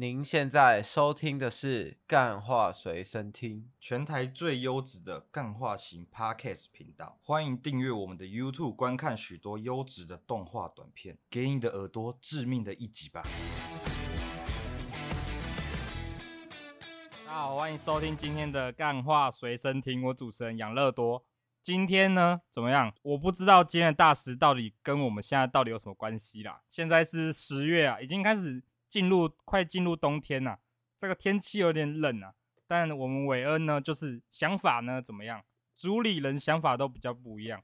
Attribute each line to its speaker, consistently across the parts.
Speaker 1: 您现在收听的是《干话随身听》，
Speaker 2: 全台最优质的干话型 Podcast 频道。欢迎订阅我们的 YouTube，观看许多优质的动画短片，给你的耳朵致命的一击吧！
Speaker 3: 大家好，欢迎收听今天的《干话随身听》，我主持人养乐多。今天呢，怎么样？我不知道今天的大师到底跟我们现在到底有什么关系啦。现在是十月啊，已经开始。进入快进入冬天呐、啊，这个天气有点冷啊。但我们韦恩呢，就是想法呢怎么样？主理人想法都比较不一样。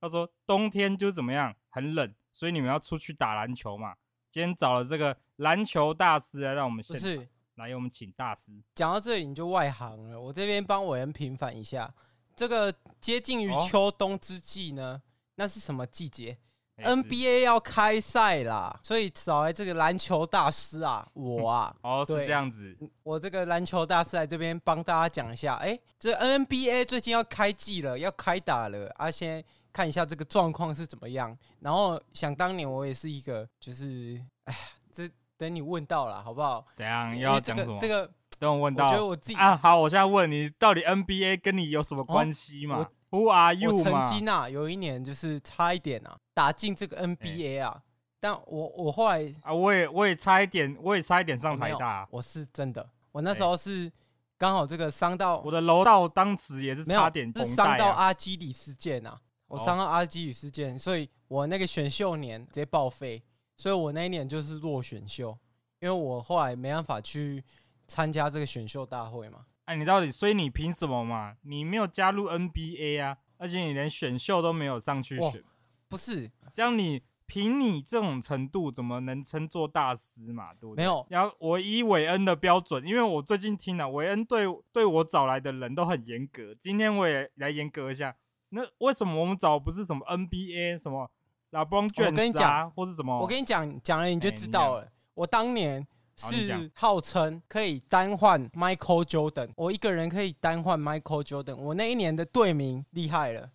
Speaker 3: 他说冬天就怎么样，很冷，所以你们要出去打篮球嘛。今天找了这个篮球大师来让我们现场，是来我们请大师。
Speaker 4: 讲到这里你就外行了，我这边帮韦恩平反一下。这个接近于秋冬之际呢，哦、那是什么季节？NBA 要开赛啦，所以找来这个篮球大师啊，我啊，
Speaker 3: 哦，是这样子，
Speaker 4: 我这个篮球大师来这边帮大家讲一下，哎、欸，这 NBA 最近要开季了，要开打了，啊，先看一下这个状况是怎么样。然后想当年我也是一个，就是，哎呀，这等你问到了，好不好？
Speaker 3: 怎样又要讲什么？
Speaker 4: 这个
Speaker 3: 等我问到，
Speaker 4: 我觉得我自己
Speaker 3: 啊，好，我现在问你，到底 NBA 跟你有什么关系嘛？哦 Who are you
Speaker 4: 我曾经啊，有一年就是差一点啊，打进这个 NBA 啊，欸、但我我后来
Speaker 3: 啊，我也我也差一点，我也差一点上台大、啊。
Speaker 4: 我是真的，我那时候是刚好这个伤到
Speaker 3: 我的楼道，当时也是差点、啊、
Speaker 4: 是伤到阿基里斯腱啊，我伤到阿基里斯腱，所以我那个选秀年直接报废，所以我那一年就是落选秀，因为我后来没办法去参加这个选秀大会嘛。
Speaker 3: 哎，你到底，所以你凭什么嘛？你没有加入 NBA 啊，而且你连选秀都没有上去选，
Speaker 4: 不是？
Speaker 3: 这样你凭你这种程度，怎么能称作大师嘛？对不对？
Speaker 4: 没有。
Speaker 3: 然后我以韦恩的标准，因为我最近听了韦恩对对我找来的人都很严格，今天我也来严格一下。那为什么我们找不是什么 NBA 什么 LeBron James 啊，我跟你讲，或是什么？
Speaker 4: 我跟你讲，讲了你就知道了。欸、我当年。是号称可以单换 Michael Jordan，我一个人可以单换 Michael Jordan。我那一年的队名厉害了，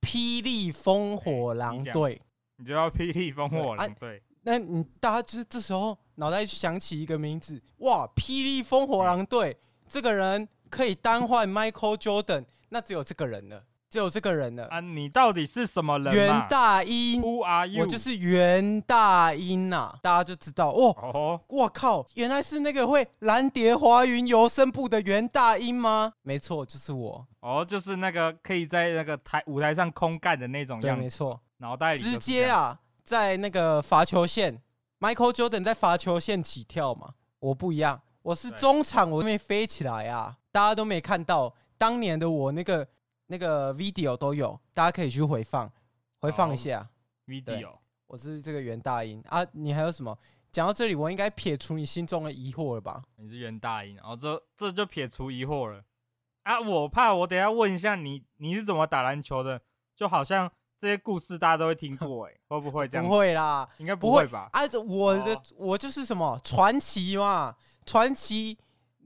Speaker 4: 霹雳烽火狼队。欸，
Speaker 3: 你就要霹雳烽火狼队？
Speaker 4: 那你大家就是这时候脑袋想起一个名字，哇，霹雳烽火狼队，这个人可以单换 Michael Jordan，那只有这个人了。只有这个人了
Speaker 3: 啊！你到底是什么人？
Speaker 4: 袁大英
Speaker 3: ，Who are you？
Speaker 4: 我就是袁大英呐、啊，大家就知道哦。哦，我靠，原来是那个会蓝蝶华云游声部的袁大英吗？没错，就是我。
Speaker 3: 哦，就是那个可以在那个台舞台上空干的那种样子。
Speaker 4: 对，没错，
Speaker 3: 脑袋里
Speaker 4: 直接啊，在那个罚球线，Michael Jordan 在罚球线起跳嘛。我不一样，我是中场，我没飞起来啊，大家都没看到当年的我那个。那个 video 都有，大家可以去回放，回放一下。Oh,
Speaker 3: video，
Speaker 4: 我是这个袁大英啊，你还有什么？讲到这里，我应该撇除你心中的疑惑了吧？
Speaker 3: 你是袁大英，哦这这就撇除疑惑了啊！我怕我等下问一下你，你是怎么打篮球的？就好像这些故事大家都会听过、欸，哎，会不会这样？
Speaker 4: 不会啦，
Speaker 3: 应该不会吧？
Speaker 4: 啊，我的、oh. 我就是什么传奇嘛，传奇。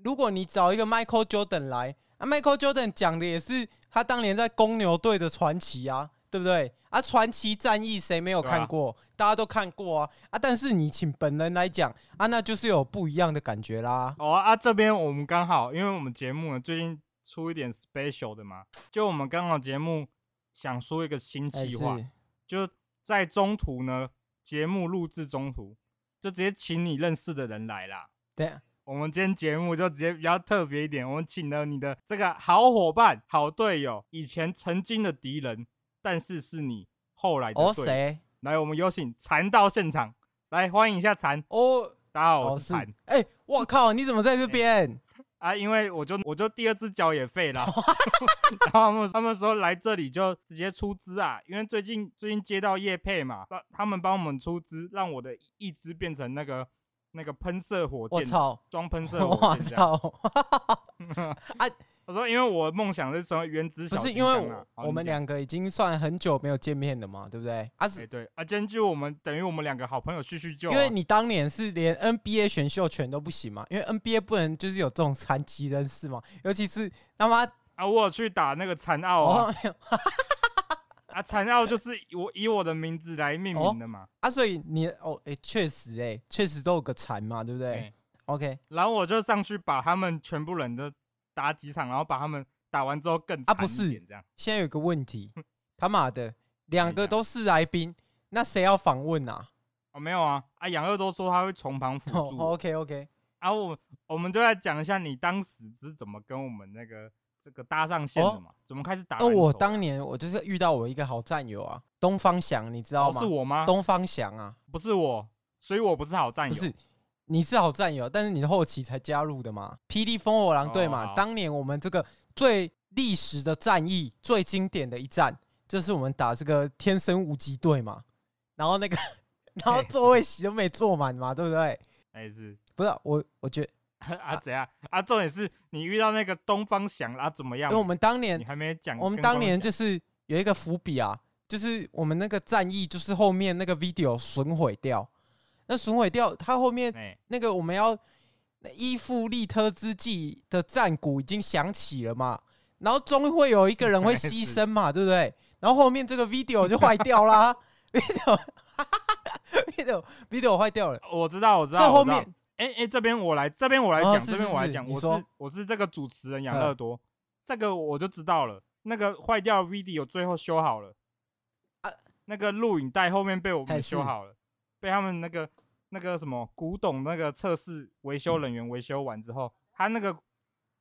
Speaker 4: 如果你找一个 Michael Jordan 来。啊，Michael Jordan 讲的也是他当年在公牛队的传奇啊，对不对？啊，传奇战役谁没有看过？啊、大家都看过啊！啊，但是你请本人来讲啊，那就是有不一样的感觉啦。
Speaker 3: 哦啊，这边我们刚好，因为我们节目呢最近出一点 special 的嘛，就我们刚好节目想说一个新计划，欸、就在中途呢，节目录制中途就直接请你认识的人来啦。
Speaker 4: 对。
Speaker 3: 我们今天节目就直接比较特别一点，我们请了你的这个好伙伴、好队友，以前曾经的敌人，但是是你后来的队友。哦，谁？来，我们有请禅到现场，来欢迎一下禅。哦，大家好，我是禅。
Speaker 4: 哎、欸，我靠，你怎么在这边、欸？
Speaker 3: 啊，因为我就我就第二只脚也废了，然后他们他们说来这里就直接出资啊，因为最近最近接到叶配嘛，他们帮我们出资，让我的一只变成那个。那个喷射火箭，我操，装喷射火箭，我操！啊，我说，因为我梦想是成为原子小不是因为
Speaker 4: 我们两个已经算很久没有见面了嘛，对不对？啊，
Speaker 3: 是，对啊，今天就我们等于我们两个好朋友叙叙旧，
Speaker 4: 因为你当年是连 NBA 选秀权都不行嘛，因为 NBA 不能就是有这种残疾人士嘛，尤其是他妈
Speaker 3: 啊，我有去打那个残奥啊。啊，残奥就是我以我的名字来命名的嘛。
Speaker 4: 哦、啊，所以你哦，哎、欸，确实、欸，哎，确实都有个残嘛，对不对？欸、OK
Speaker 3: 然后我就上去把他们全部人都打几场，然后把他们打完之后更
Speaker 4: 啊不是。现在有个问题，他妈的，两个都是来宾，那谁要访问啊？
Speaker 3: 哦，没有啊，啊，杨乐都说他会从旁辅助
Speaker 4: ，OK OK，
Speaker 3: 啊，我我们就来讲一下你当时是怎么跟我们那个这个搭上线的嘛？怎么开始打
Speaker 4: 哦，我当年我就是遇到我一个好战友啊，东方翔，你知道
Speaker 3: 哦
Speaker 4: 吗？
Speaker 3: 是我吗？
Speaker 4: 东方翔啊，
Speaker 3: 不是我，所以我不是好战友。
Speaker 4: 不是，你是好战友，但是你后期才加入的嘛。霹雳风火狼队嘛，
Speaker 3: 哦
Speaker 4: 当年我们这个最历史的战役、最经典的一战，就是我们打这个天生无极队嘛。然后那个，然后座位席都没坐满嘛，对不对？
Speaker 3: 哎是
Speaker 4: 不是啊我，我觉得，
Speaker 3: 啊怎样啊？重点是你遇到那个东方翔啊怎么样？
Speaker 4: 因为我们当年
Speaker 3: 你还没讲，
Speaker 4: 我们当年就是是有一个伏笔啊，就是我们那个战役，就是后面那个 video 损毁掉。那损毁掉，它后面
Speaker 3: 哎，
Speaker 4: 那个我们要那伊夫利特之际的战鼓已经响起了嘛，然后终会有一个人会牺牲嘛，对不对？然后后面这个 video 就坏掉啦，video video video 坏掉了，
Speaker 3: 我知道我知道。
Speaker 4: 所以后
Speaker 3: 我知道
Speaker 4: 面
Speaker 3: 哎哎，这边我来，这边我来讲，
Speaker 4: 哦
Speaker 3: 这边我
Speaker 4: 来
Speaker 3: 讲，我
Speaker 4: 说
Speaker 3: 是我是这个主持人养
Speaker 4: 嗯
Speaker 3: 乐多，这个我就知道了。那个坏掉的 video 最后修好了，
Speaker 4: 啊
Speaker 3: 那个录影带后面被我们修好了，被他们那个那个什么古董那个测试维修人员维修完之后，他那个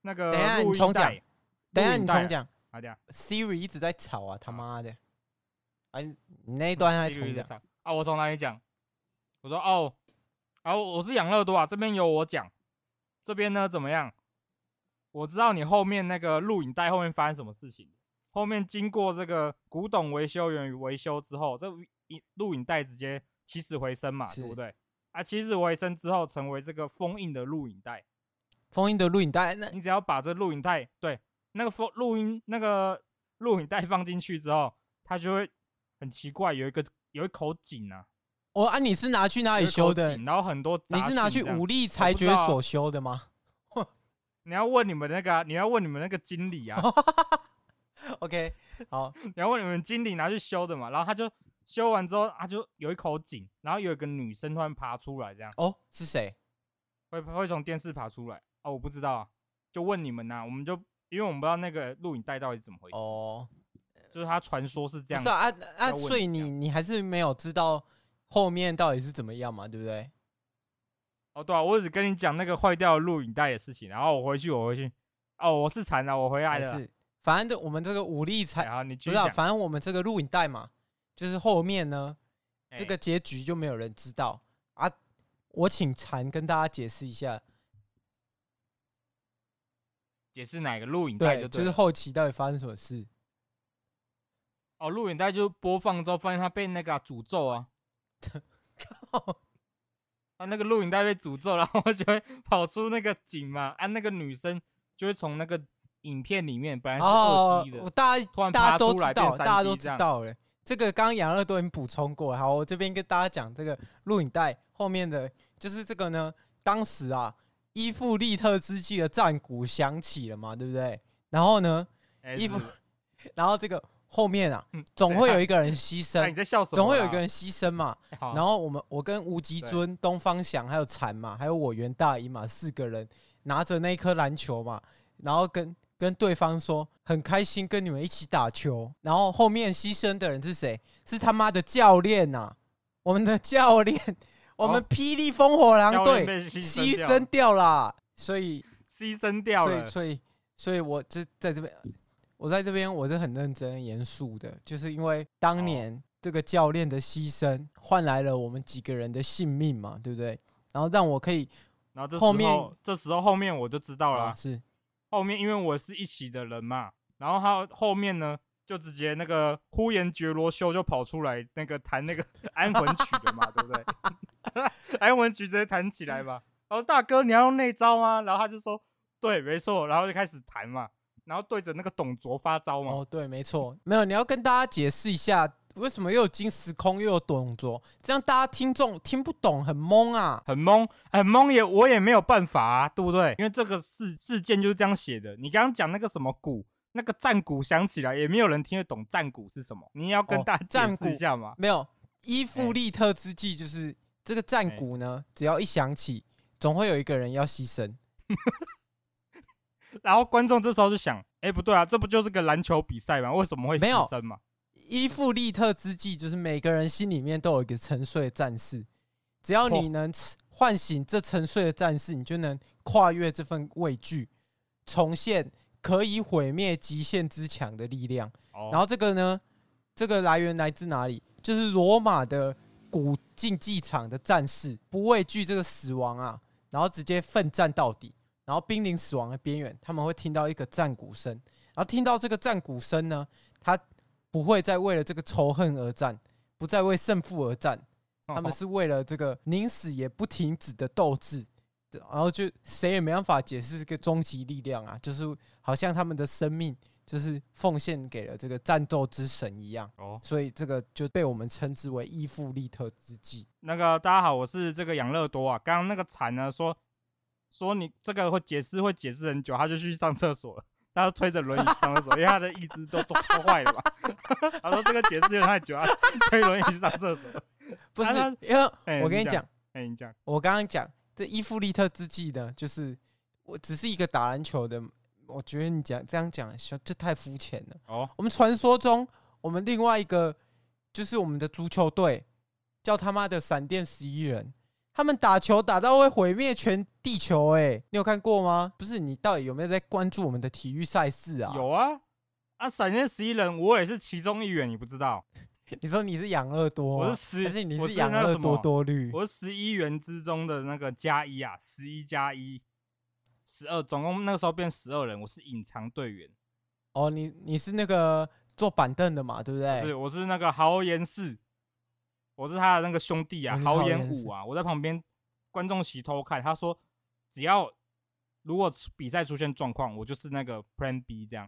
Speaker 3: 那个
Speaker 4: 等一下你
Speaker 3: 录
Speaker 4: 重
Speaker 3: 讲
Speaker 4: 等一下你重讲
Speaker 3: 啊，这样
Speaker 4: ，Siri 一直在吵啊，他妈的！哎，你那一段还重讲，
Speaker 3: 啊，我从哪里讲？我说哦，啊，我是养乐多啊，这边有我讲，这边呢怎么样？我知道你后面那个录影带后面发生什么事情，后面经过这个古董维修员维修之后，这一录影带直接起死回生嘛，对不对？啊，起死回生之后成为这个封印的录影带，
Speaker 4: 封印的录影带，那
Speaker 3: 你只要把这录影带对那个封录音那个录影带放进去之后，它就会很奇怪，有一个有一口井啊。
Speaker 4: 我啊，你是拿去哪里修的？
Speaker 3: 然后很多
Speaker 4: 你是拿去武力裁决所修的吗
Speaker 3: 你要问你们那个啊、你要问你们那个经理啊？
Speaker 4: OK，好，
Speaker 3: 你要问你们经理拿去修的嘛。然后他就修完之后，他就有一口井，然后有一个女生突然爬出来，这样
Speaker 4: 哦，是谁？
Speaker 3: 会会从电视爬出来哦？我不知道啊，就问你们呐、我们就因为我们不知道那个录影带到底怎么回事，
Speaker 4: 哦，
Speaker 3: 就是他传说是这样
Speaker 4: 不是啊，啊啊，所以你
Speaker 3: 你
Speaker 4: 还是没有知道后面到底是怎么样嘛，对不对？
Speaker 3: 哦，对啊，我只跟你讲那个坏掉的录影带的事情，然后我回去，我回去，哦，我是惨了，我回来了，
Speaker 4: 是反正我们这个武力裁，
Speaker 3: 然后你继
Speaker 4: 不是、啊，反正我们这个录影带嘛，就是后面呢，
Speaker 3: 哎
Speaker 4: 这个结局就没有人知道啊。我请禅跟大家解释一下，
Speaker 3: 解释哪个录影
Speaker 4: 带，
Speaker 3: 就
Speaker 4: 是后期到底发生什么事。
Speaker 3: 哦，录影带就播放之后，发现他被那个啊诅咒啊，啊，那个录影带被诅咒，然后就会跑出那个井嘛，啊，那个女生就会从那个影片里面本来是
Speaker 4: 哦
Speaker 3: 二 D 的，
Speaker 4: 我大家
Speaker 3: 突然
Speaker 4: 大家都知道，大家都知道了。这个刚刚杨乐都已经补充过了。好，我这边跟大家讲这个录影带后面的，就是这个呢。当时啊，伊芙利特之际的战鼓响起了嘛，对不对？然后呢，伊
Speaker 3: 芙
Speaker 4: 然后这个后面啊，
Speaker 3: 嗯
Speaker 4: 总会有一个，人牺
Speaker 3: 牲，你
Speaker 4: 牲，
Speaker 3: 在笑什么？
Speaker 4: 总会有一个人牺牲嘛。然后我们我跟吴吉尊、东方翔还有禅嘛，还有我袁大姨嘛，四个人拿着那颗篮球嘛，然后跟跟对方说很开心跟你们一起打球。然后后面牺牲的人是谁？是他妈的教练呐！我们的教练，我们霹雳烽火狼
Speaker 3: 队牺
Speaker 4: 牺
Speaker 3: 牲
Speaker 4: 牲掉啦。所以，
Speaker 3: 牺牲掉
Speaker 4: 所以，
Speaker 3: 了，
Speaker 4: 所以，所以我这在这边，我在这边我是很认真、严肃的，就是因为当年这个教练的牺牲换来了我们几个人的性命嘛，对不对？然后让我可以
Speaker 3: 然后
Speaker 4: 后面
Speaker 3: 这时候后面我就知道了
Speaker 4: 是
Speaker 3: 后面因为我是一起的人嘛，然后他后面呢就直接那个呼延觉罗修就跑出来那个弹那个 安魂曲的嘛，对不对？安魂曲直接弹起来嘛，然后大哥你要用那招吗？然后他就说对，没错，然后就开始弹嘛，然后对着那个董卓发招嘛，
Speaker 4: 哦，对，没错，没有，你要跟大家解释一下，为什么又有金时空又有董卓，这样大家听众听不懂，很懵啊。
Speaker 3: 很懵，很懵也我也没有办法啊，对不对？因为这个事事件就是这样写的。你刚刚讲那个什么鼓，那个战鼓响起来，也没有人听得懂战鼓是什么。你要跟
Speaker 4: 哦
Speaker 3: 大家解
Speaker 4: 战鼓
Speaker 3: 释一下嘛。
Speaker 4: 没有伊芙利特之际，就是这个战鼓呢，只要一响起，总会有一个人要牺牲。
Speaker 3: 然后观众这时候就想，哎，不对啊，这不就是个篮球比赛吗？为什么会牺牲嘛？
Speaker 4: 伊芙利特之际，就是每个人心里面都有一个沉睡的战士，只要你能唤醒这沉睡的战士，你就能跨越这份畏惧，重现可以毁灭极限之强的力量。然后这个呢，这个来源来自哪里？就是罗马的古竞技场的战士，不畏惧这个死亡啊，然后直接奋战到底。然后濒临死亡的边缘，他们会听到一个战鼓声，然后听到这个战鼓声呢，他不会再为了这个仇恨而战，不再为胜负而战，他们是为了这个宁死也不停止的斗志，然后就谁也没办法解释这个终极力量啊，就是好像他们的生命就是奉献给了这个战斗之神一样。哦，所以这个就被我们称之为伊芙利特之计。
Speaker 3: 那个大家好，我是这个养乐多啊，刚刚那个惨呢说。说你这个会解释会解释很久，他就去上厕所了。他就推着轮椅上厕所，因为他的意志都都坏了吧？他说这个解释有点太久啊，推轮椅上厕所。
Speaker 4: 不是，因为我跟你讲，
Speaker 3: 哎，你讲，
Speaker 4: 我刚刚讲这伊芙利特之际呢，就是我只是一个打篮球的。我觉得你讲这样讲，这太肤浅了。哦，我们传说中，我们另外一个就是我们的足球队，叫他妈的闪电十一人。他们打球打到会毁灭全地球，哎，你有看过吗？不是，你到底有没有在关注我们的体育赛事啊？
Speaker 3: 有啊，啊，闪电十一人，我也是其中一员，你不知道？
Speaker 4: 你说你是养乐多，
Speaker 3: 我是十，
Speaker 4: 还是你是养乐多多绿？
Speaker 3: 我是十一员之中的那个加一啊，十一加一，十二，总共那个时候变十二人，我是隐藏队员。
Speaker 4: 哦，你你是那个坐板凳的嘛，对不对？
Speaker 3: 是，我是那个豪言四。我是他的那个兄弟啊，豪言五啊，我在旁边观众席偷看。他说，只要如果比赛出现状况，我就是那个 Plan B 这样。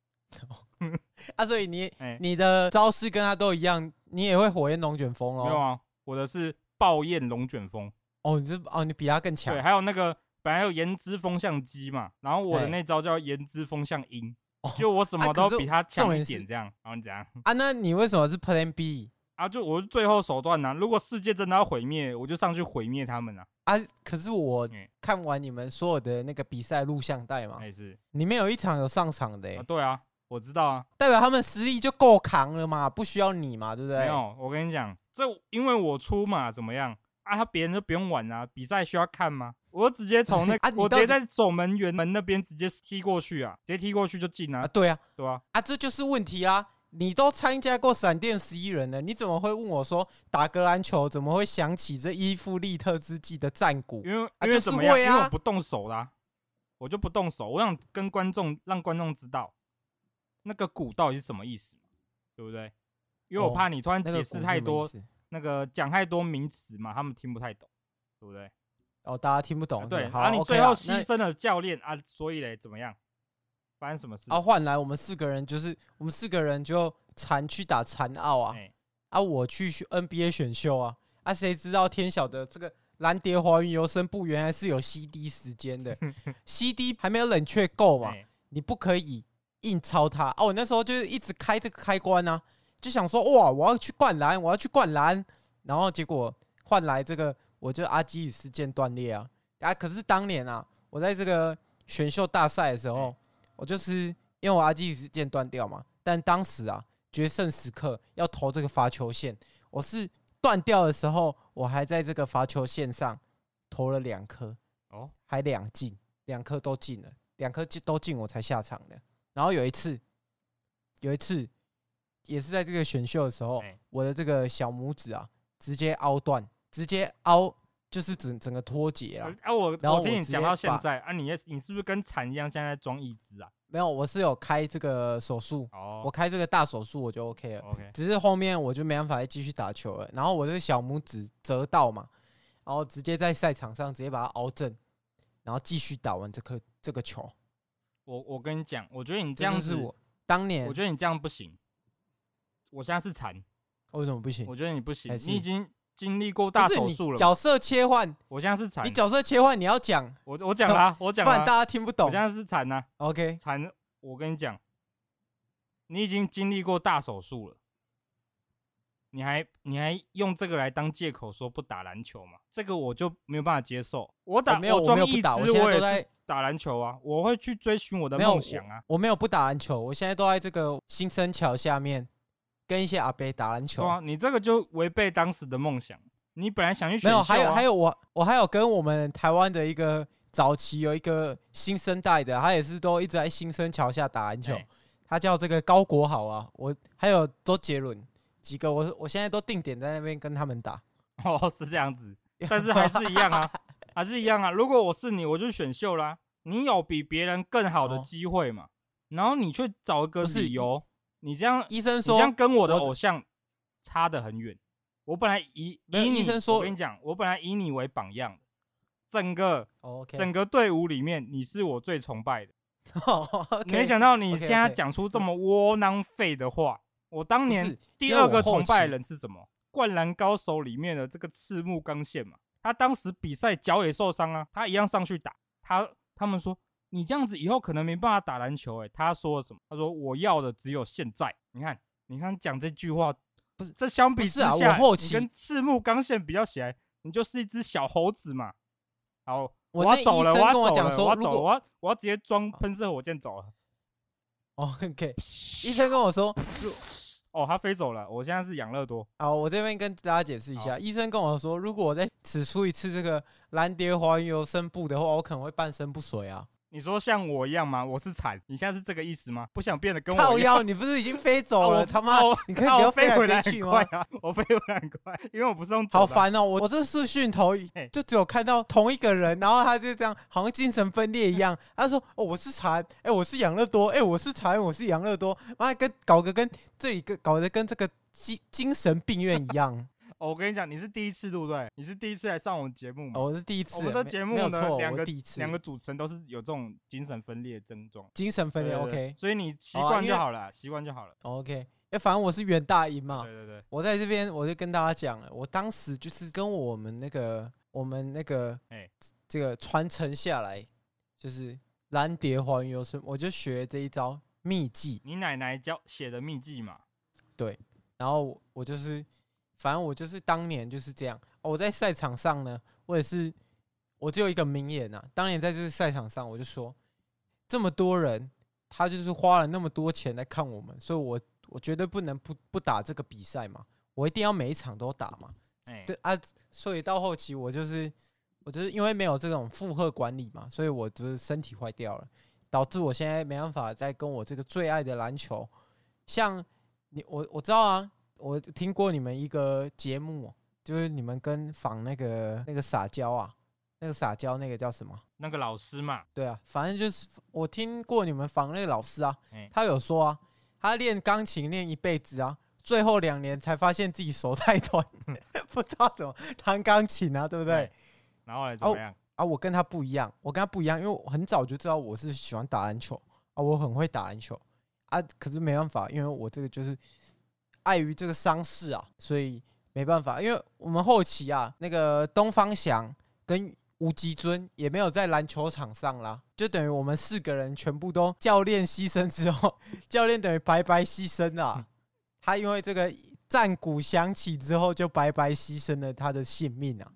Speaker 4: 啊，所以你、欸、你的招式跟他都一样，你也会火焰龙卷风哦？
Speaker 3: 没有啊，我的是爆焰龙卷风。
Speaker 4: 哦，你这哦，你比他更强。
Speaker 3: 对，还有那个本来有炎之风向机嘛，然后我的那招叫炎之风向鹰，就我什么都比他强一点这样。然后你怎样？
Speaker 4: 啊，那你为什么是 Plan B？
Speaker 3: 啊！就我是最后手段呐、啊，如果世界真的要毁灭，我就上去毁灭他们啊！
Speaker 4: 啊！可是我看完你们所有的那个比赛录像带嘛，
Speaker 3: 还是
Speaker 4: 里面有一场有上场的、欸
Speaker 3: 啊。对啊，我知道啊，
Speaker 4: 代表他们实力就够扛了嘛，不需要你嘛，对不对？
Speaker 3: 没有，我跟你讲，这因为我出马怎么样啊？他别人就不用玩啊，比赛需要看吗？我直接从那，啊、我直接在守门员门那边直接踢过去啊，直接踢过去就进啊，啊！
Speaker 4: 对啊，
Speaker 3: 对啊，
Speaker 4: 啊，这就是问题啊！你都参加过闪电十一人了，你怎么会问我说打格篮球怎么会想起这伊夫利特之际的战鼓？
Speaker 3: 因为因为怎么样？啊、因为我不动手啦，我就不动手。我想跟观众让观众知道那个鼓到底是什么意思，对不对？因为我怕你突然解释太多，那个讲太多名词嘛，他们听不太懂，对不对？
Speaker 4: 哦，大家听不懂。啊、对，
Speaker 3: 然后、啊、你最后牺牲了教练啊，所以嘞，怎么样？发生什么事？
Speaker 4: 啊，换来我们四个人，就是我们四个人就残去打残奥啊，啊，我去选 NBA 选秀啊，啊，谁知道天晓得这个蓝蝶华云游声部原来是有 CD 时间的，CD 还没有冷却够嘛，你不可以硬抄它哦。我那时候就是一直开这个开关啊，就想说哇，我要去灌篮，我要去灌篮，然后结果换来这个，我就阿基里事件断裂啊啊！可是当年啊，我在这个选秀大赛的时候。我就是因为我阿基里斯腱断掉嘛，但当时啊，决胜时刻要投这个罚球线，我是断掉的时候，我还在这个罚球线上投了两颗，哦，还两进，两颗都进了，两颗进都进，我才下场的。然后有一次，有一次也是在这个选秀的时候，我的这个小拇指啊，直接凹断，直接凹。就是整整个脱节啊！
Speaker 3: 啊，我我听你讲到现在啊，你你是不是跟蚕一样，现在在装义肢啊？
Speaker 4: 没有，我是有开这个手术，哦，我开这个大手术我就 OK 了。
Speaker 3: OK，
Speaker 4: 只是后面我就没办法再继续打球了。然后我这个小拇指折到嘛，然后直接在赛场上直接把它凹正，然后继续打完这颗这个球。
Speaker 3: 我我跟你讲，我觉得你这样子，
Speaker 4: 我当年
Speaker 3: 我觉得你这样不行。我现在是残，
Speaker 4: 为什么不行？
Speaker 3: 我觉得你不行，你已经。经历过大手术了，
Speaker 4: 角色切换，
Speaker 3: 我现在是残。
Speaker 4: 你角色切换，你要讲，
Speaker 3: 我我讲啦，我讲啦，
Speaker 4: 不然大家听不懂。
Speaker 3: 我现在是残呐
Speaker 4: ，OK，
Speaker 3: 残。我跟你讲，你已经经历过大手术了，你还你还用这个来当借口说不打篮球嘛？这个我就没有办法接受。我打
Speaker 4: 我没有
Speaker 3: 我
Speaker 4: 没有不打
Speaker 3: 我
Speaker 4: 现在都在
Speaker 3: 打篮球啊，我会去追寻我的梦想啊。
Speaker 4: 我没有不打篮球，我现在都在这个新生桥下面跟一些阿伯打篮球
Speaker 3: 对。啊，你这个就违背当时的梦想。你本来想去选
Speaker 4: 没有，
Speaker 3: 秀啊
Speaker 4: 还有还有我我还有跟我们台湾的一个早期有一个新生代的，他也是都一直在新生桥下打篮球
Speaker 3: 哎。
Speaker 4: 他叫这个高国豪啊，我还有周杰伦几个，我我现在都定点在那边跟他们打。
Speaker 3: 哦，是这样子，但是还是一样啊，还是一样啊。如果我是你，我就选秀啦。你有比别人更好的
Speaker 4: 哦
Speaker 3: 机会嘛？然后你去找一
Speaker 4: 个是
Speaker 3: 理由，你这样
Speaker 4: 医生
Speaker 3: 说你这
Speaker 4: 样，
Speaker 3: 跟我的偶像差得很远。我本来以以你，
Speaker 4: 医生说
Speaker 3: 我跟你讲，我本来以你为榜样，整
Speaker 4: 个
Speaker 3: 整个队伍里面，你是我最崇拜的。没想到你现在讲出这么窝囊废的话。我当年第二
Speaker 4: 个
Speaker 3: 崇拜
Speaker 4: 期
Speaker 3: 人是什么？灌篮高手里面的这个赤木刚宪嘛，他当时比赛脚也受伤啊，他一样上去打。他他们说你这样子以后可能没办法打篮球。哎，他说了什么？他说我要的只有现在。你看，你看讲这句话，
Speaker 4: 不是
Speaker 3: 这相比之下，
Speaker 4: 我后期
Speaker 3: 你跟赤木刚宪比较起来，你就是一只小猴子嘛。好，
Speaker 4: 我那
Speaker 3: 要走了，
Speaker 4: 我
Speaker 3: 我要走了，
Speaker 4: 讲说
Speaker 3: 我要走，我要我要直接装喷射火箭走了。
Speaker 4: 哦 OK，医生跟我说，
Speaker 3: 哦，他飞走了。我现在是养乐多。
Speaker 4: 好，我这边跟大家解释一下，医生跟我说，如果我再此出一次这个蓝蝶华云游身步的话，我可能会半身不遂啊。
Speaker 3: 你说像我一样吗？我是惨，你现在是这个意思吗？不想变得跟我
Speaker 4: 靠
Speaker 3: 一样？
Speaker 4: 腰，你不是已经飞走了？
Speaker 3: 啊
Speaker 4: 他
Speaker 3: 妈
Speaker 4: 你可以不要
Speaker 3: 飞回来
Speaker 4: 去吗！
Speaker 3: 我飞回来很快，因为我不是用。
Speaker 4: 好烦哦！我我这视讯头
Speaker 3: 嘿
Speaker 4: 就只有看到同一个人，然后他就这样，好像精神分裂一样。他说：“哦，我是禅，哎，我是养乐多，哎，我是禅，我是养乐多。”妈，跟搞个跟这里跟搞得跟这个精精神病院一样。
Speaker 3: 哦，我跟你讲，你是第一次对不对？你是第一次来上我们节目嘛？
Speaker 4: 哦，我是第一次，
Speaker 3: 我们的节目呢，
Speaker 4: 两个
Speaker 3: 两个主持人都是有这种精神分裂症状。
Speaker 4: 精神分裂，OK
Speaker 3: 所以你
Speaker 4: 习
Speaker 3: 惯就好了，习惯就好了。
Speaker 4: OK。哎，反正我是袁大英嘛，
Speaker 3: 对对对，
Speaker 4: 我在这边我就跟大家讲了，我当时就是跟我们那个我们那个
Speaker 3: 哎
Speaker 4: 这个传承下来，就是蓝蝶华云游身，我就学这一招秘技。
Speaker 3: 你奶奶教写的秘技嘛？
Speaker 4: 对然后我我就是，反正我就是当年就是这样。哦我在赛场上呢，我也是，我只有一个名言呐、啊。当年在这个赛场上，我就说，这么多人，他就是花了那么多钱来看我们，所以我我绝对不能不不打这个比赛嘛，我一定要每一场都打嘛。
Speaker 3: 哎，
Speaker 4: 这啊，所以到后期我就是，我就是因为没有这种负荷管理嘛，所以我就是身体坏掉了，导致我现在没办法再跟我这个最爱的篮球，像你我我知道啊，我听过你们一个节目，就是你们跟仿那个那个撒娇啊，那个撒娇那个叫什么？
Speaker 3: 那个老师嘛，
Speaker 4: 对啊，反正就是我听过你们仿那个老师啊
Speaker 3: 哎，
Speaker 4: 他有说啊，他练钢琴练一辈子啊，最后两年才发现自己手太短，不知道怎么弹钢琴啊，对不对
Speaker 3: 哎？然后来怎么样？
Speaker 4: 啊，我跟他不一样，我跟他不一样，因为我很早就知道我是喜欢打篮球啊，我很会打篮球啊，可是没办法，因为我这个就是碍于这个伤势啊，所以没办法，因为我们后期啊，那个东方翔跟吴吉尊也没有在篮球场上啦，就等于我们四个人全部都教练牺牲之后，教练等于白白牺牲了，他因为这个战鼓响起之后，就白白牺牲了他的性命啊。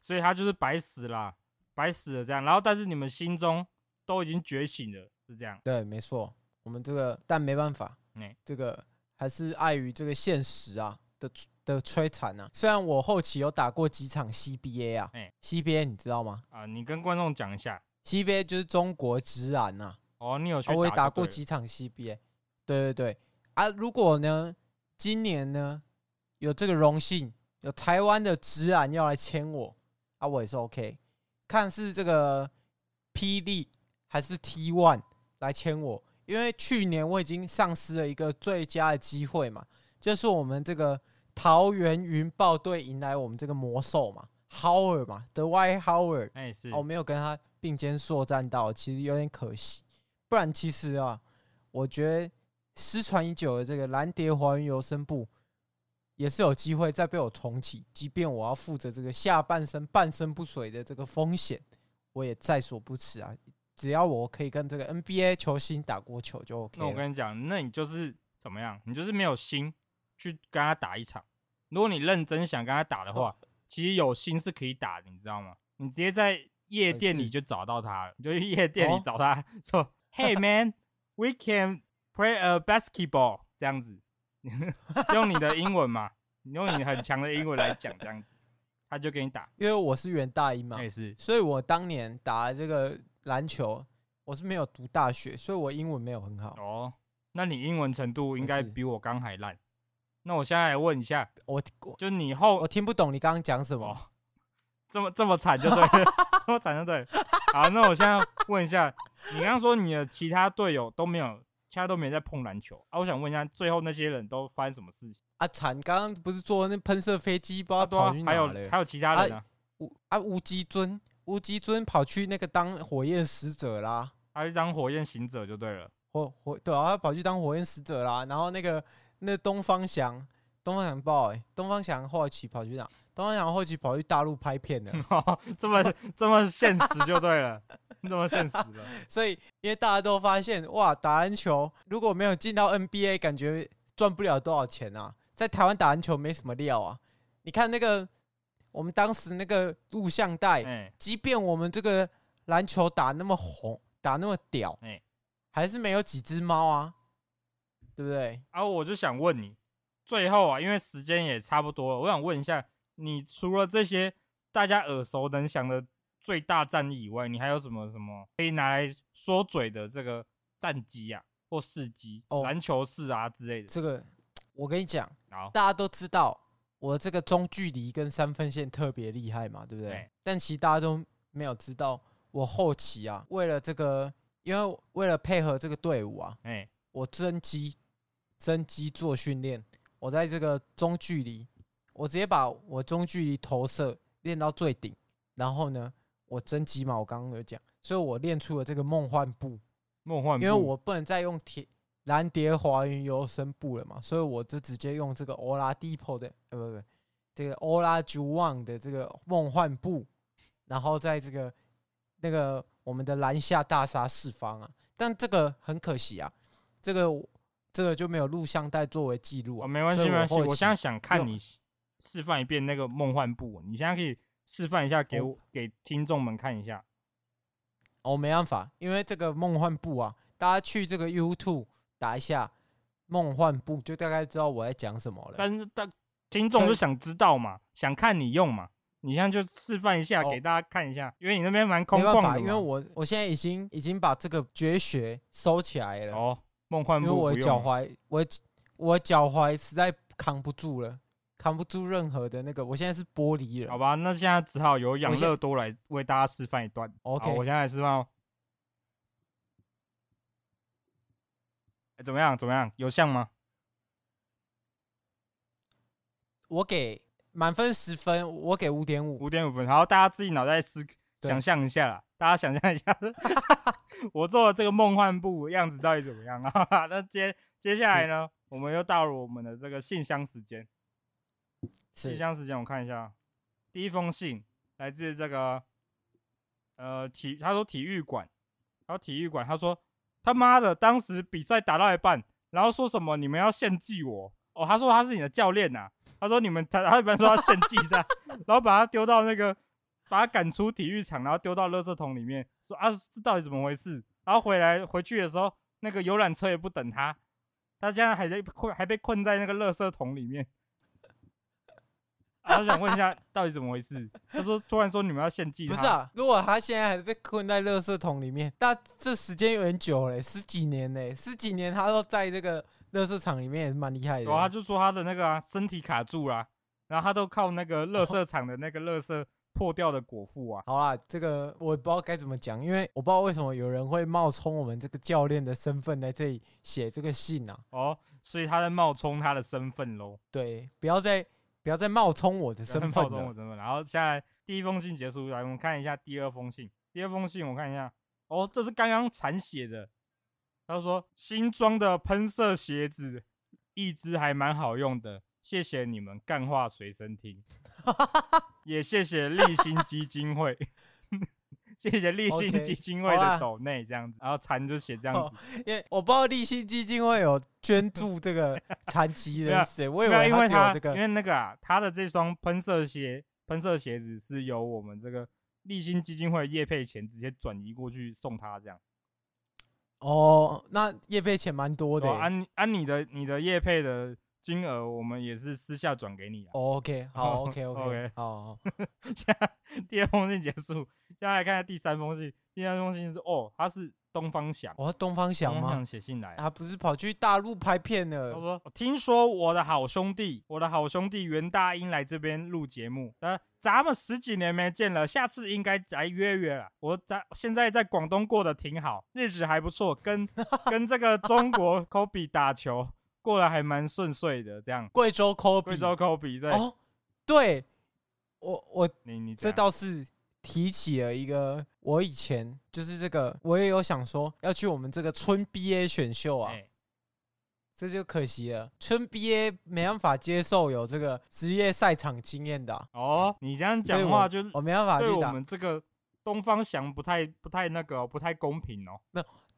Speaker 3: 所以他就是白死啦，白死了这样。然后，但是你们心中都已经觉醒了，是这样。
Speaker 4: 对，没错，我们这个但没办法，
Speaker 3: 哎
Speaker 4: 这个还是碍于这个现实啊的的摧残啊。虽然我后期有打过几场 CBA 啊，
Speaker 3: 哎
Speaker 4: CBA 你知道吗
Speaker 3: 啊，你跟观众讲一下。
Speaker 4: ？CBA 就是中国职篮呐，
Speaker 3: 哦，你有去
Speaker 4: 啊，我也打过几场 CBA。对对对啊，如果呢，今年呢有这个荣幸，有台湾的职篮要来签我啊，我也是 OK。看是这个霹雳还是 T One 来签我，因为去年我已经丧失了一个最佳的机会嘛，就是我们这个桃园云豹队迎来我们这个魔兽嘛，Howard 嘛，The White Howard。
Speaker 3: 哎是
Speaker 4: 哦，我没有跟他并肩作战到，其实有点可惜。不然其实啊，我觉得失传已久的这个蓝蝶华云游身步也是有机会再被我重启，即便我要负责这个下半身半身不遂的这个风险，我也在所不辞啊。只要我可以跟这个 NBA 球星打过球就 OK。
Speaker 3: 那我跟你讲，那你就是怎么样？你就是没有心，去跟他打一场。如果你认真想跟他打的话，其实有心是可以打的，你知道吗？你直接在夜店里就找到他了，你就去夜店里找他 说：“Hey man, we can play a basketball。”这样子，用你的英文嘛，你用你很强的英文来讲，这样子，他就给你打。
Speaker 4: 因为我是元大一嘛，
Speaker 3: 也是，
Speaker 4: 所以我当年打这个篮球，我是没有读大学，所以我英文没有很好。
Speaker 3: 哦，那你英文程度应该比我刚还烂。那我现在来问一下，
Speaker 4: 我
Speaker 3: 就你后
Speaker 4: 我听不懂你刚刚讲什么。
Speaker 3: 哦这么这么惨就对了，这么惨就对了。好，那我现在问一下，你刚刚说你的其他队友都没有，其他都没在碰篮球啊？我想问一下，最后那些人都发生什么事情？
Speaker 4: 啊，惨！刚刚不是坐那喷射飞机，不知道跑去哪了？
Speaker 3: 还有还有其他人呢？
Speaker 4: 吴啊吴基尊，吴基尊跑去那个当火焰使者啦，
Speaker 3: 他去当火焰行者就对了。
Speaker 4: 火火对啊，他跑去当火焰使者啦。然后那个那东方翔，东方翔报哎，东方翔后期跑去哪？东方翔后期跑去大陆拍片了，
Speaker 3: 这么这么现实就对了，这么现实了。
Speaker 4: 所以，因为大家都发现，哇，打篮球如果没有进到 NBA，感觉赚不了多少钱啊。在台湾打篮球没什么料啊。你看那个，我们当时那个录像带，即便我们这个篮球打那么红，打那么屌，还是没有几只猫啊，对不对？
Speaker 3: 啊，我就想问你，最后啊，因为时间也差不多了，我想问一下。你除了这些大家耳熟能详的最大战役以外，你还有什么什么可以拿来说嘴的这个战绩啊，或事迹、篮球事啊之类的？
Speaker 4: 这个我跟你讲，大家都知道我这个中距离跟三分线特别厉害嘛，对不对？但其实大家都没有知道，我后期啊，为了这个，因为为了配合这个队伍啊，我增肌增肌做训练，我在这个中距离。我直接把我中距离投射练到最顶，然后呢，我增肌嘛，我刚刚有讲，所以我练出了这个梦幻步。
Speaker 3: 梦幻步，
Speaker 4: 因为我不能再用铁蓝蝶华云游绳步了嘛，所以我就直接用这个欧拉迪波的，呃，不不，这个欧拉朱旺的这个梦幻步，然后在这个那个我们的篮下大杀四方啊，但这个很可惜啊，这个这个就没有录像带作为记录啊。
Speaker 3: 没关系，没关系，我现在想看你。示范一遍那个梦幻步，你现在可以示范一下给我、哦、给听众们看一下。
Speaker 4: 哦，没办法，因为这个梦幻步啊，大家去这个 YouTube 打一下梦幻步，就大概知道我在讲什么了。
Speaker 3: 但是，大听众就想知道嘛，想看你用嘛，你现在就示范一下给大家看一下，哦、因为你那边蛮空旷的。
Speaker 4: 因为我我现在已经已经把这个绝学收起来了。
Speaker 3: 哦，梦幻步，
Speaker 4: 因为我脚踝，我我脚踝实在扛不住了。扛不住任何的那个，我现在是玻璃了。
Speaker 3: 好吧，那现在只好由养乐多来为大家示范一段。
Speaker 4: OK，
Speaker 3: 我现在来示范。欸，怎么样？怎么样？有像吗？
Speaker 4: 我给满分十分，我给五点五，
Speaker 3: 五点五分。好，大家自己脑袋思想象一下啦，大家想象一下，我做的这个梦幻步样子到底怎么样 啊？那接接下来呢，我们又到了我们的这个信箱时间。信箱时间，我看一下，第一封信来自这个，呃，体他说体育馆，然后体育馆，他说他妈的，当时比赛打到一半，然后说什么你们要献祭我，哦，他说他是你的教练呐，他说你们他他一般说要献祭的，然后把他丢到那个，把他赶出体育场，然后丢到垃圾桶里面，说啊这到底怎么回事？然后回来回去的时候，那个游览车也不等他，他现在还在困，还被困在那个垃圾桶里面。他想问一下，到底怎么回事？他说突然说你们要献祭他，
Speaker 4: 不是啊？如果他现在还被困在垃圾桶里面，但这时间有点久了，十几年嘞，十几年他都在这个垃圾场里面，也是蛮厉害的。
Speaker 3: 有啊，就说他的那个、啊、身体卡住了、啊，然后他都靠那个垃圾场的那个垃圾破掉的果腹啊。
Speaker 4: 好啊，这个我也不知道该怎么讲，因为我不知道为什么有人会冒充我们这个教练的身份来这里写这个信啊。
Speaker 3: 哦，所以他在冒充他的身份喽。
Speaker 4: 对，不要再。不要再冒充我的身份了。
Speaker 3: 冒充我身份，然后现在第一封信结束，来我们看一下第二封信。第二封信我看一下，哦，这是刚刚残血的。他说新装的喷射鞋子，一只还蛮好用的，谢谢你们干话随身听，也谢谢立新基金会。谢谢立信基金会的斗内这样子，然后残就写这样
Speaker 4: 哦
Speaker 3: 子，
Speaker 4: 因为我不知道立信基金会有捐助这个 残疾人士，我以，为
Speaker 3: 因为他因为那个啊，他的这双喷射鞋喷射鞋子是由我们这个立信基金会业配钱直接转移过去送他这样。
Speaker 4: 哦，那业配钱蛮多的。
Speaker 3: 按按你的你的业配的金额，我们也是私下转给你
Speaker 4: OK，好，OK
Speaker 3: OK
Speaker 4: OK，好，好
Speaker 3: 现在第二封信结束，现在来看下第三封信。第三封信是哦，他是东方翔，
Speaker 4: 哦东方翔吗
Speaker 3: 东方翔？写信来，
Speaker 4: 他不是跑去大陆拍片了
Speaker 3: 他？说：“我听说我的好兄弟，我的好兄弟袁大英来这边录节目，呃，咱们十几年没见了，下次应该来约约了。我咱现在在广东过得挺好，日子还不错，跟 跟这个中国科比打球过得还蛮顺遂的。这样，
Speaker 4: 贵州科比，
Speaker 3: 贵州科比对，
Speaker 4: 哦，对，我我
Speaker 3: 你你这
Speaker 4: 倒是提起了一个，我以前就是这个，我也有想说要去我们这个村 BA 选秀啊，
Speaker 3: 哎
Speaker 4: 这就可惜了，村 BA 没办法接受有这个职业赛场经验的啊、
Speaker 3: 哦，你
Speaker 4: 这样
Speaker 3: 讲话就是
Speaker 4: 我没办法
Speaker 3: 对我
Speaker 4: 去打。
Speaker 3: 们这个东方翔不太不太那个、哦、不太公平哦。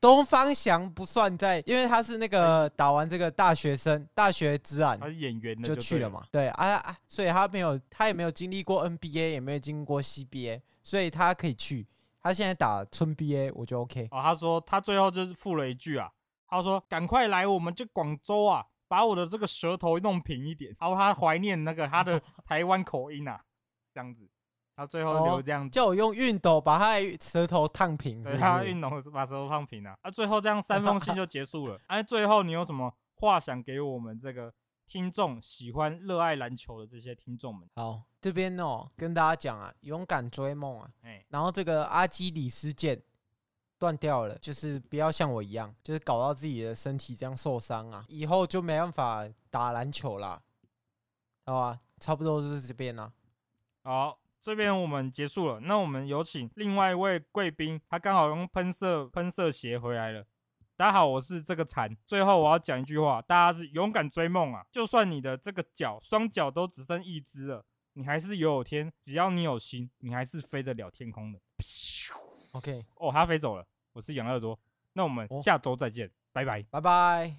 Speaker 4: 东方翔不算在，因为他是那个打完这个大学生大学之案
Speaker 3: 他是演员的
Speaker 4: 就。去了嘛，对啊啊，所以他没有他也没有经历过 NBA，也没有经历过 CBA，所以他可以去。他现在打春 BA，我就 OK。
Speaker 3: 哦，他说他最后就是附了一句啊，他说赶快来我们这广州啊，把我的这个舌头弄平一点。然后他怀念那个他的 台湾口音啊，这样子。他最后留这样子，
Speaker 4: 叫我用熨斗把他的舌头烫平
Speaker 3: 对他熨斗把舌头烫平啊。啊，最后这样三封信就结束了。哎、啊，最后你有什么话想给我们这个听众，喜欢热爱篮球的这些听众们？
Speaker 4: 好，这边哦，跟大家讲啊，勇敢追梦啊。
Speaker 3: 哎，
Speaker 4: 然后这个阿基里斯腱断掉了，就是不要像我一样，就是搞到自己的身体这样受伤啊，以后就没办法打篮球啦，好吧？差不多就是这边啦。
Speaker 3: 好。这边我们结束了，那我们有请另外一位贵宾，他刚好用喷射喷射鞋回来了。大家好，我是这个蚕。最后我要讲一句话，大家是勇敢追梦啊！就算你的这个脚双脚都只剩一只了，你还是有有天，只要你有心，你还是飞得了天空的。
Speaker 4: OK，
Speaker 3: 哦，他飞走了。我是养乐多，那我们下周再见，拜拜。
Speaker 4: 拜拜。